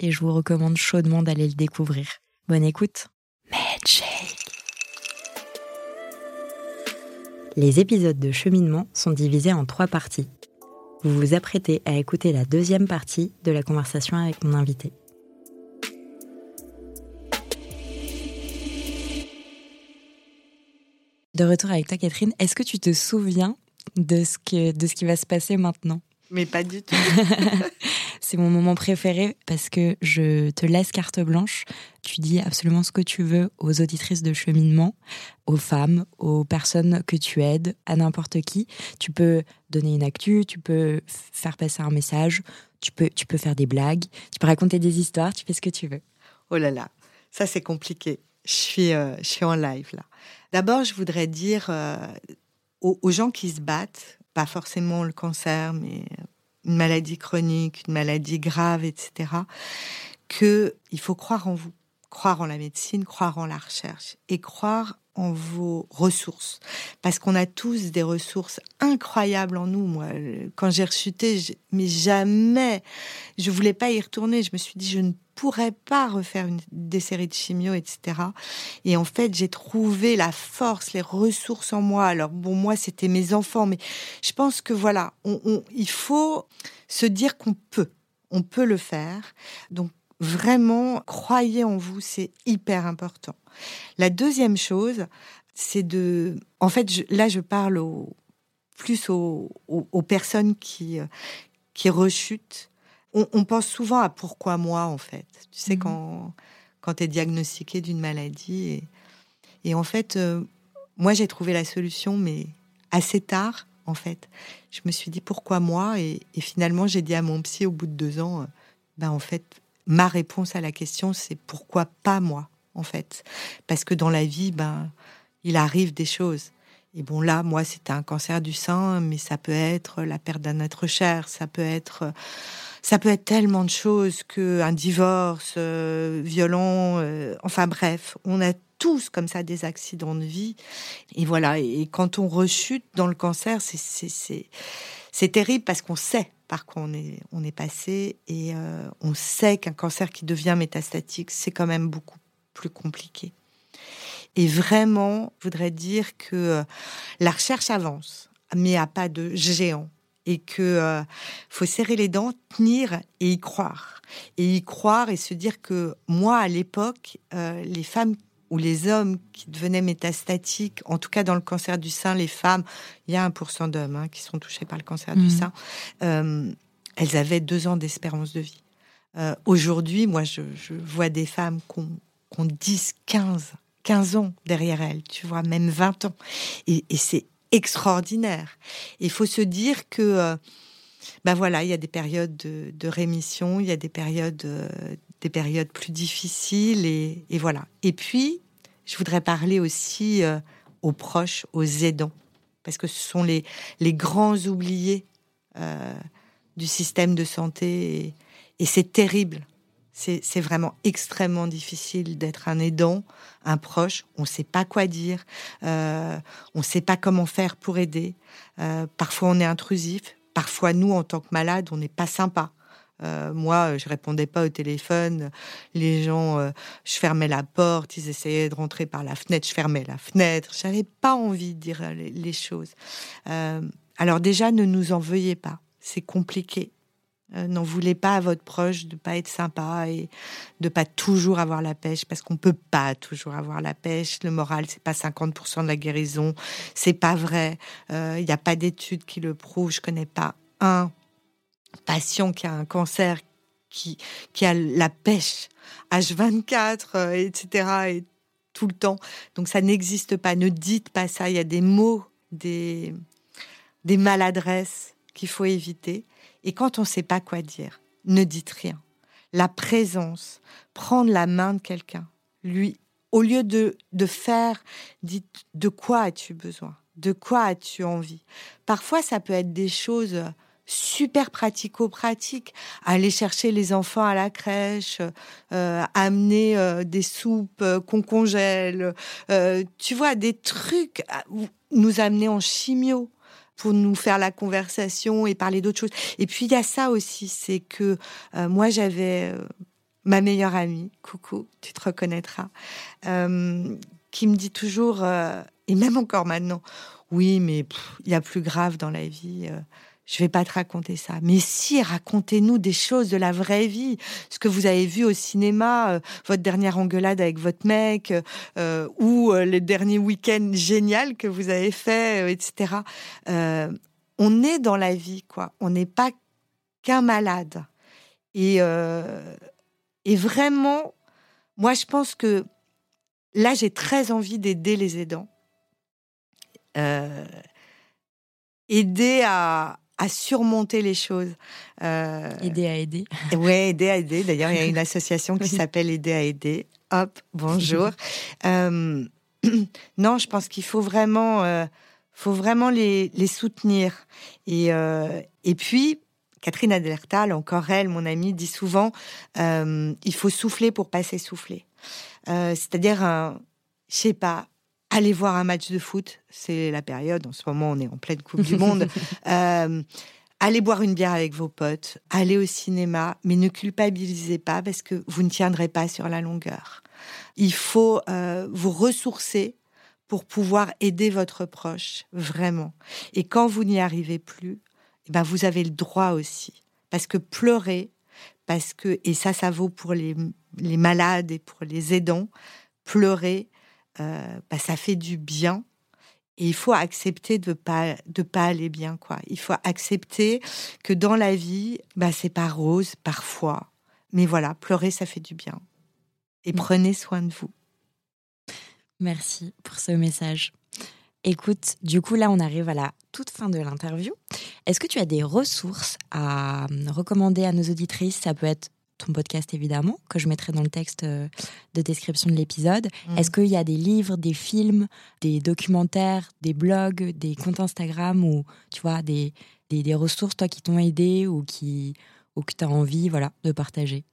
et je vous recommande chaudement d'aller le découvrir. Bonne écoute. Les épisodes de cheminement sont divisés en trois parties. Vous vous apprêtez à écouter la deuxième partie de la conversation avec mon invité. De retour avec toi, Catherine, est-ce que tu te souviens de ce, que, de ce qui va se passer maintenant? Mais pas du tout. C'est mon moment préféré parce que je te laisse carte blanche. Tu dis absolument ce que tu veux aux auditrices de cheminement, aux femmes, aux personnes que tu aides, à n'importe qui. Tu peux donner une actu, tu peux faire passer un message, tu peux, tu peux faire des blagues, tu peux raconter des histoires, tu fais ce que tu veux. Oh là là, ça c'est compliqué. Je suis, euh, je suis en live là. D'abord, je voudrais dire euh, aux, aux gens qui se battent, pas forcément le cancer, mais une maladie chronique, une maladie grave, etc., qu'il faut croire en vous, croire en la médecine, croire en la recherche et croire en vos ressources. Parce qu'on a tous des ressources incroyables en nous. Moi, quand j'ai rechuté, mais jamais, je voulais pas y retourner. Je me suis dit, je ne pourrais pas refaire une, des séries de chimio, etc. Et en fait, j'ai trouvé la force, les ressources en moi. Alors bon, moi, c'était mes enfants, mais je pense que voilà, on, il faut se dire qu'on peut, on peut le faire. Donc vraiment, croyez en vous, c'est hyper important. La deuxième chose, c'est de, en fait, là, je parle plus aux, aux, personnes qui qui rechutent on, pense souvent à pourquoi moi, en fait. Tu sais, mhm. quand, quand tu es diagnostiqué d'une maladie. Et, en fait, euh, moi, j'ai trouvé la solution, mais assez tard, en fait. Je me suis dit pourquoi moi? Et, finalement, j'ai dit à mon psy au bout de deux ans, euh, ben, en fait, ma réponse à la question, c'est pourquoi pas moi, en fait? Parce que dans la vie, ben, il arrive des choses. Et bon, là, moi, c'était un cancer du sein, mais ça peut être la perte d'un être cher, ça peut être ça peut être tellement de choses que un divorce euh, violent. Euh, enfin bref, on a tous comme ça des accidents de vie. Et voilà. Et quand on rechute dans le cancer, c'est terrible parce qu'on sait par quoi on est on est passé et euh, on sait qu'un cancer qui devient métastatique, c'est quand même beaucoup plus compliqué. Et vraiment, je voudrais dire que la recherche avance, mais à pas de géant et que euh, faut serrer les dents, tenir et y croire. Et y croire et se dire que moi, à l'époque, euh, les femmes ou les hommes qui devenaient métastatiques, en tout cas dans le cancer du sein, les femmes, il y a 1% d'hommes hein, qui sont touchés par le cancer du mmh. sein, euh, elles avaient deux ans d'espérance de vie. Aujourd'hui, moi, je, vois des femmes qui ont, 10, 15, 15 ans derrière elles, tu vois, même 20 ans. Et, et c'est extraordinaire. Il faut se dire que, ben voilà, il y a des périodes de, rémission, il y a des périodes, euh, des périodes plus difficiles, et, voilà. Et puis, je voudrais parler aussi euh, aux proches, aux aidants, parce que ce sont les, les grands oubliés du système de santé, et c'est terrible c'est vraiment extrêmement difficile d'être un aidant, un proche. On ne sait pas quoi dire, euh, on ne sait pas comment faire pour aider. Euh, parfois on est intrusif, parfois nous en tant que malades on n'est pas sympa. Euh, moi, je répondais pas au téléphone. Les gens, je fermais la porte, ils essayaient de rentrer par la fenêtre, je fermais la fenêtre. J'avais pas envie de dire les, les choses. alors déjà, ne nous en veuillez pas. C'est compliqué. Euh, n'en voulez pas à votre proche de pas être sympa et de pas toujours avoir la pêche parce qu'on peut pas toujours avoir la pêche. Le moral, c'est pas 50% de la guérison, c'est pas vrai. Il euh, n'y a pas d'études qui le prouvent. Je connais pas un patient qui a un cancer qui qui a la pêche H24, etc. et tout le temps. Donc ça n'existe pas. Ne dites pas ça. Il y a des mots, des des maladresses qu'il faut éviter. Et quand on ne sait pas quoi dire, ne dites rien. la présence, prendre la main de quelqu'un, lui, au lieu de, de faire, dites, de quoi as-tu besoin? De quoi as-tu envie? Parfois, ça peut être des choses super pratico-pratique. Aller chercher les enfants à la crèche, euh, amener euh, des soupes euh, qu'on congèle, tu vois, des trucs, nous amener en chimio pour nous faire la conversation et parler d'autres choses. Et puis il y a ça aussi, c'est que moi j'avais ma meilleure amie, coucou, tu te reconnaîtras, qui me dit toujours, et même encore maintenant, oui, mais il y a plus grave dans la vie je vais pas te raconter ça. Mais si, racontez-nous des choses de la vraie vie, ce que vous avez vu au cinéma, euh, votre dernière engueulade avec votre mec, euh, ou euh, les derniers week-ends géniaux que vous avez fait, etc. on est dans la vie, quoi. On n'est pas qu'un malade. Et, et vraiment, moi, je pense que là, j'ai très envie d'aider les aidants. aider à, à surmonter les choses. Euh... Aider à aider. Oui, aider à aider. D'ailleurs, il y a une association qui s'appelle Aider à aider. Hop, bonjour. euh, non, je pense qu'il faut vraiment, euh, faut vraiment les, les soutenir. Et, et puis, Catherine Adertal, encore elle, mon amie, dit souvent, il faut souffler pour pas s'essouffler. Euh, c'est-à-dire, je sais pas, Allez voir un match de foot, c'est la période. En ce moment, on est en pleine Coupe du Monde. Euh, allez boire une bière avec vos potes, allez au cinéma, mais ne culpabilisez pas parce que vous ne tiendrez pas sur la longueur. Il faut euh, vous ressourcer pour pouvoir aider votre proche, vraiment. Et quand vous n'y arrivez plus, eh ben vous avez le droit aussi. Parce que pleurer, parce que, et ça, ça vaut pour les, les malades et pour les aidants, pleurer, bah, ça fait du bien. Et il faut accepter de pas de pas aller bien quoi. Il faut accepter que dans la vie, bah c'est pas rose parfois, mais voilà, pleurer ça fait du bien. Et mm. prenez soin de vous. Merci pour ce message. Écoute, du coup là on arrive à la toute fin de l'interview. Est-ce que tu as des ressources à recommander à nos auditrices? Ça peut être ton podcast évidemment, que je mettrai dans le texte euh, de description de l'épisode. Mm. Est-ce qu'il y a des livres, des films, des documentaires, des blogs, des comptes Instagram ou tu vois des, des, ressources toi qui t'ont aidé ou qui ou que tu as envie voilà de partager?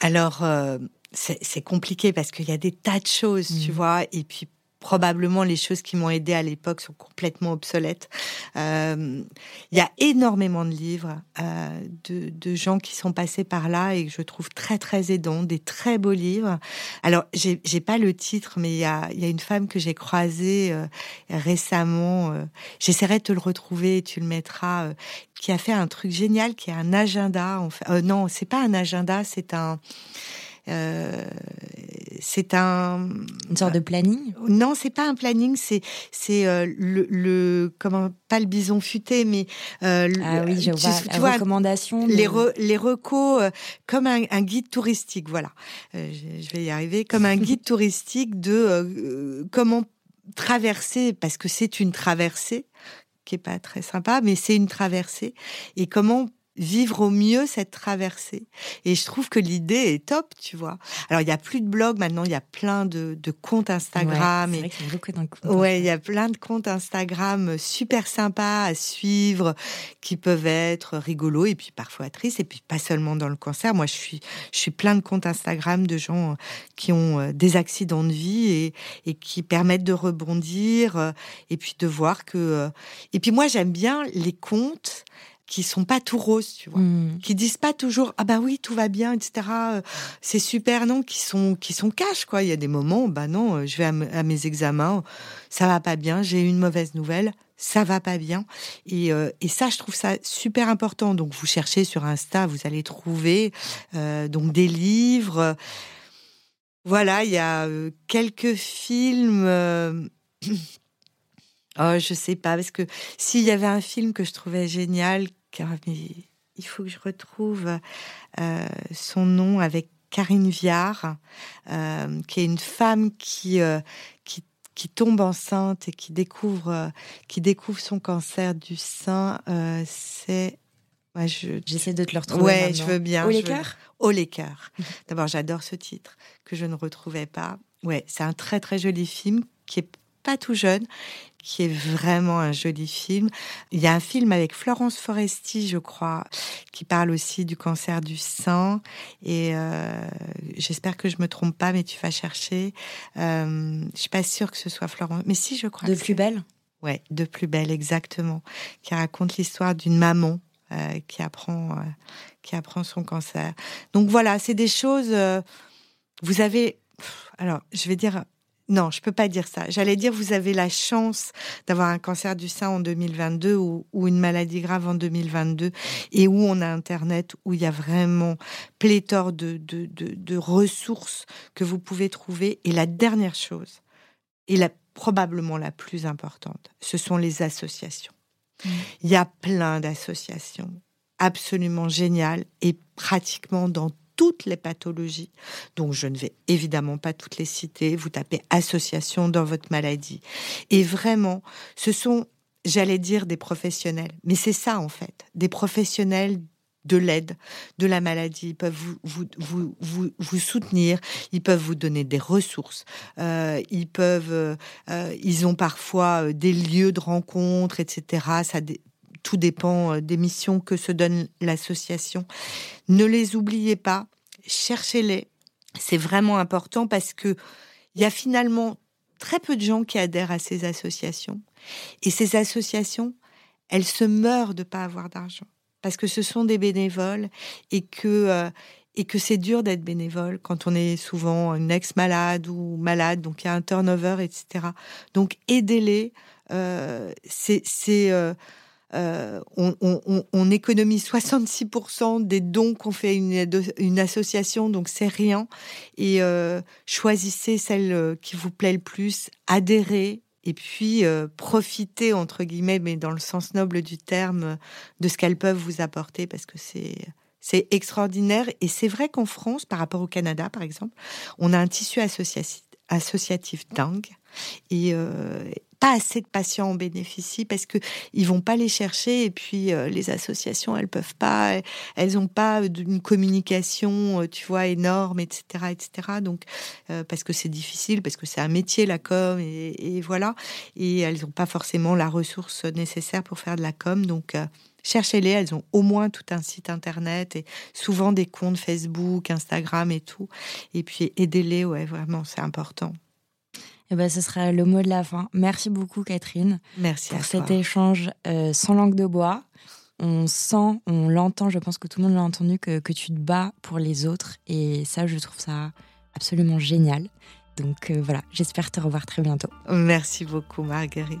Alors euh, c'est compliqué parce qu'il y a des tas de choses, tu mm. vois, et puis probablement les choses qui m'ont aidé à l'époque sont complètement obsolètes. Euh, il y a énormément de livres euh, de, gens qui sont passés par là et que je trouve très très aidants, des très beaux livres. Alors j'ai, j'ai pas le titre, mais il y a, une femme que j'ai croisée euh, récemment. J'essaierai de te le retrouver et tu le mettras. Qui a fait un truc génial, qui est un agenda. En fait. non, c'est pas un agenda, c'est un euh, c'est un une sorte de planning. Non, c'est pas un planning, c'est c'est euh, le, le, comment pas le bison futé, mais euh, ah oui, je vois, tu, vois recommandation. Les les recos comme un, un, guide touristique, voilà. je, vais y arriver comme un guide touristique de comment traverser parce que c'est une traversée qui est pas très sympa, mais c'est une traversée et comment vivre au mieux cette traversée. Et je trouve que l'idée est top, tu vois. Alors, il y a plus de blogs maintenant, il y a plein de, de comptes Instagram. Ouais, et... ouais, il y a plein de comptes Instagram super sympas à suivre, qui peuvent être rigolos et puis parfois tristes. Et puis pas seulement dans le cancer. Moi, je suis, je suis plein de comptes Instagram de gens qui ont euh, des accidents de vie et, et qui permettent de rebondir euh, et puis de voir que. Euh, et puis moi, j'aime bien les comptes qui sont pas tout roses, tu vois, mm. qui disent pas toujours ah bah oui tout va bien, etc. Euh, c'est super, non, qui sont qui sont cash quoi. Il y a des moments, bah non, euh, je vais à, mes examens, ça va pas bien, j'ai une mauvaise nouvelle, ça va pas bien, et, euh, et ça je trouve ça super important. Donc vous cherchez sur Insta, vous allez trouver donc des livres. Voilà, il y a quelques films. Oh, je sais pas, parce que s'il y avait un film que je trouvais génial, mais il faut que je retrouve euh, son nom avec Karine Viard, euh, qui est une femme qui, euh, qui, qui tombe enceinte et qui découvre qui découvre son cancer du sein. c'est J'essaie de te le retrouver. Ouais, je veux bien. Au les cœurs Au les cœurs. D'abord, j'adore ce titre que je ne retrouvais pas. Ouais, c'est un très très joli film qui est pas tout jeune, qui est vraiment un joli film. Il y a un film avec Florence Foresti, je crois, qui parle aussi du cancer du sein. Et euh, j'espère que je me trompe pas, mais tu vas chercher. Euh, je suis pas sûre que ce soit Florence, mais si, je crois. De plus belle? Ouais, de plus belle, exactement. Qui raconte l'histoire d'une maman euh, qui apprend euh, qui apprend son cancer. Donc voilà, c'est des choses. Vous avez, alors je vais dire. Non, je peux pas dire ça. J'allais dire vous avez la chance d'avoir un cancer du sein en 2022 ou, ou, une maladie grave en 2022 et où on a Internet, où il y a vraiment pléthore de, de, de, de ressources que vous pouvez trouver. Et la dernière chose, et la, probablement la plus importante, ce sont les associations. Il y a plein d'associations absolument géniales et pratiquement dans toutes les pathologies. Donc, je ne vais évidemment pas toutes les citer. Vous tapez association dans votre maladie. Et vraiment, ce sont, j'allais dire, des professionnels. Mais c'est ça, en fait. Des professionnels de l'aide de la maladie. Ils peuvent vous, vous, vous, vous, vous soutenir, ils peuvent vous donner des ressources, euh, ils peuvent, euh, ils ont parfois euh, des lieux de rencontre, etc. Ça, tout dépend euh, des missions que se donne l'association. Ne les oubliez pas, cherchez-les. C'est vraiment important parce que il y a finalement très peu de gens qui adhèrent à ces associations. Et ces associations, elles se meurent de pas avoir d'argent parce que ce sont des bénévoles et que euh, et que c'est dur d'être bénévole quand on est souvent une ex-malade ou malade, donc il y a un turnover, etc. Donc aidez-les. Euh, c'est euh, on, on, on, économise 66% des dons qu'on fait à une, association, donc c'est rien. Et euh, choisissez celle qui vous plaît le plus, adhérez et puis euh, profiter entre guillemets, mais dans le sens noble du terme, de ce qu'elles peuvent vous apporter parce que c'est c'est extraordinaire. Et c'est vrai qu'en France, par rapport au Canada, par exemple, on a un tissu associatif, dingue. Euh, pas assez de patients en bénéficient parce que ils vont pas les chercher et puis euh, les associations elles peuvent pas elles ont pas une communication euh, tu vois énorme etc etc donc euh, parce que c'est difficile parce que c'est un métier la com et, et, voilà. Et elles ont pas forcément la ressource nécessaire pour faire de la com. Donc Cherchez-les, elles ont au moins tout un site internet et souvent des comptes Facebook, Instagram et tout. Et puis aidez-les, ouais, vraiment, c'est important. Eh ben, ce sera le mot de la fin. Merci beaucoup, Catherine. Merci pour cet échange euh, sans langue de bois. On sent, on l'entend, je pense que tout le monde l'a entendu, que, que, tu te bats pour les autres. Et ça, je trouve ça absolument génial. Donc euh, voilà, j'espère te revoir très bientôt. Merci beaucoup, Marguerite.